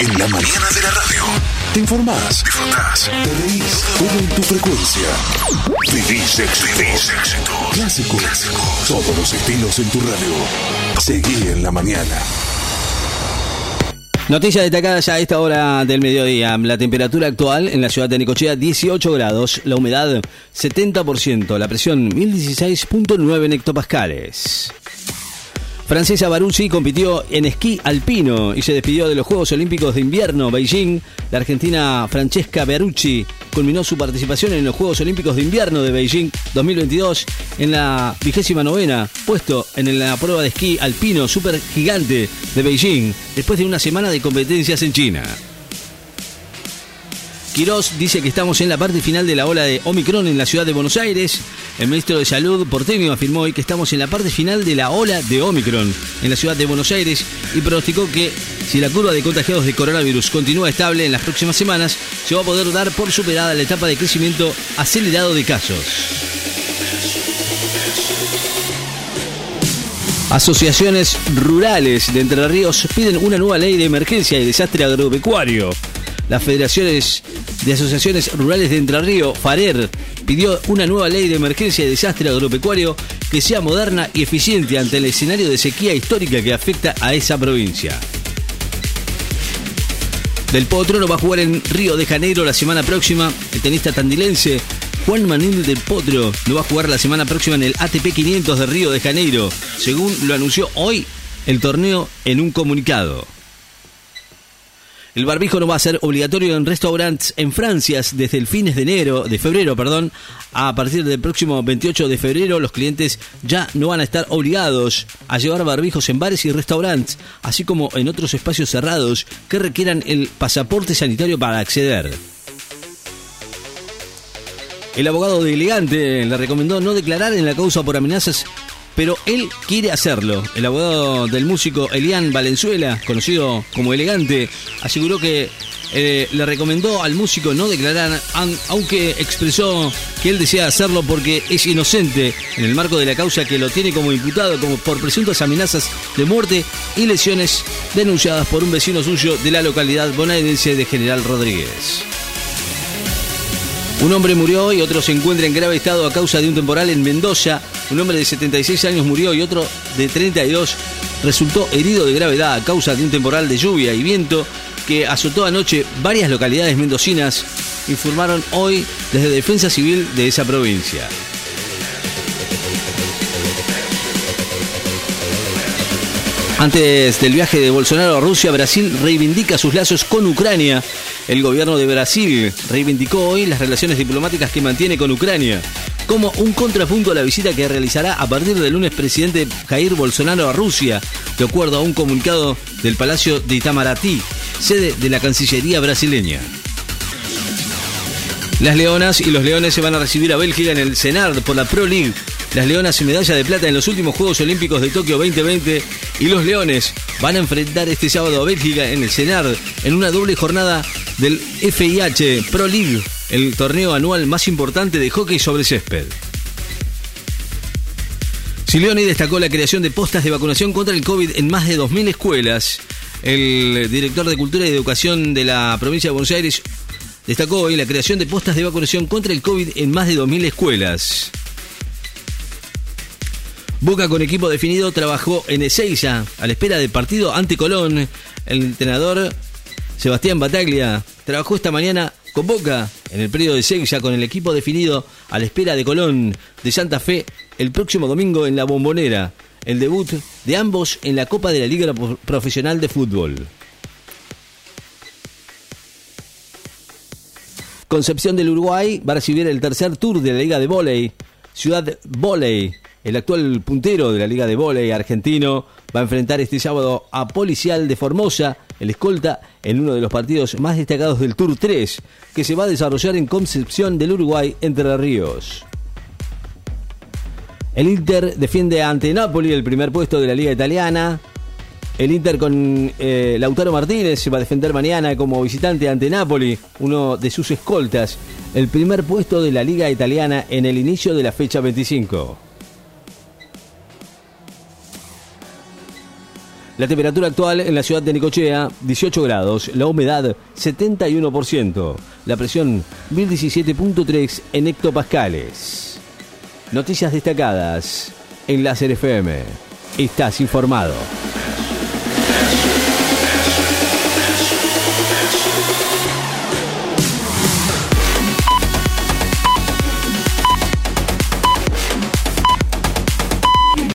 En la mañana de la radio. Te informás, disfrutás, te reís, todo en tu frecuencia. Vivís éxito. Clásicos. Todos los estilos en tu radio. Seguí en la mañana. Noticia destacada ya a esta hora del mediodía. La temperatura actual en la ciudad de Nicochea 18 grados, la humedad 70%, la presión 1016.9 hectopascales. Francesa Baruzzi compitió en esquí alpino y se despidió de los Juegos Olímpicos de Invierno Beijing. La argentina Francesca Berucci culminó su participación en los Juegos Olímpicos de Invierno de Beijing 2022 en la vigésima novena, puesto en la prueba de esquí alpino super gigante de Beijing, después de una semana de competencias en China. Quirós dice que estamos en la parte final de la ola de Omicron en la ciudad de Buenos Aires. El ministro de Salud porteño afirmó hoy que estamos en la parte final de la ola de Omicron en la ciudad de Buenos Aires y pronosticó que si la curva de contagiados de coronavirus continúa estable en las próximas semanas, se va a poder dar por superada la etapa de crecimiento acelerado de casos. Asociaciones rurales de Entre Ríos piden una nueva ley de emergencia y desastre agropecuario. Las federaciones de asociaciones rurales de Entre Ríos, FARER, pidió una nueva ley de emergencia y desastre agropecuario que sea moderna y eficiente ante el escenario de sequía histórica que afecta a esa provincia. Del Potro no va a jugar en Río de Janeiro la semana próxima. El tenista tandilense Juan Manuel del Potro no va a jugar la semana próxima en el ATP 500 de Río de Janeiro, según lo anunció hoy el torneo en un comunicado. El barbijo no va a ser obligatorio en restaurantes en Francia desde el fines de enero, de febrero, perdón. A partir del próximo 28 de febrero, los clientes ya no van a estar obligados a llevar barbijos en bares y restaurantes, así como en otros espacios cerrados que requieran el pasaporte sanitario para acceder. El abogado de Elegante le recomendó no declarar en la causa por amenazas pero él quiere hacerlo. El abogado del músico Elian Valenzuela, conocido como Elegante, aseguró que eh, le recomendó al músico no declarar, aunque expresó que él desea hacerlo porque es inocente en el marco de la causa que lo tiene como imputado como por presuntas amenazas de muerte y lesiones denunciadas por un vecino suyo de la localidad bonaerense de General Rodríguez. Un hombre murió y otro se encuentra en grave estado a causa de un temporal en Mendoza. Un hombre de 76 años murió y otro de 32 resultó herido de gravedad a causa de un temporal de lluvia y viento que azotó anoche varias localidades mendocinas, informaron hoy desde Defensa Civil de esa provincia. Antes del viaje de Bolsonaro a Rusia, Brasil reivindica sus lazos con Ucrania. El gobierno de Brasil reivindicó hoy las relaciones diplomáticas que mantiene con Ucrania como un contrapunto a la visita que realizará a partir del lunes presidente Jair Bolsonaro a Rusia, de acuerdo a un comunicado del Palacio de Itamaraty, sede de la Cancillería brasileña. Las Leonas y los Leones se van a recibir a Bélgica en el Senard por la Pro League las Leonas y medalla de plata en los últimos Juegos Olímpicos de Tokio 2020 y los Leones van a enfrentar este sábado a Bélgica en el CENAR en una doble jornada del FIH Pro League, el torneo anual más importante de hockey sobre césped. Silioni destacó la creación de postas de vacunación contra el COVID en más de 2.000 escuelas. El director de Cultura y Educación de la provincia de Buenos Aires destacó hoy la creación de postas de vacunación contra el COVID en más de 2.000 escuelas. Boca con equipo definido trabajó en Ezeiza a la espera del partido ante Colón. El entrenador Sebastián Bataglia trabajó esta mañana con Boca en el periodo de Ezeiza con el equipo definido a la espera de Colón de Santa Fe el próximo domingo en la Bombonera. El debut de ambos en la Copa de la Liga Profesional de Fútbol. Concepción del Uruguay va a recibir el tercer tour de la Liga de Voley. Ciudad Voley el actual puntero de la Liga de Voley argentino va a enfrentar este sábado a Policial de Formosa, el escolta, en uno de los partidos más destacados del Tour 3, que se va a desarrollar en Concepción del Uruguay, Entre Ríos. El Inter defiende ante Napoli el primer puesto de la Liga Italiana. El Inter con eh, Lautaro Martínez se va a defender mañana como visitante ante Napoli, uno de sus escoltas, el primer puesto de la Liga Italiana en el inicio de la fecha 25. La temperatura actual en la ciudad de Nicochea, 18 grados. La humedad, 71%. La presión, 1017.3 en hectopascales. Noticias destacadas en Láser FM. Estás informado.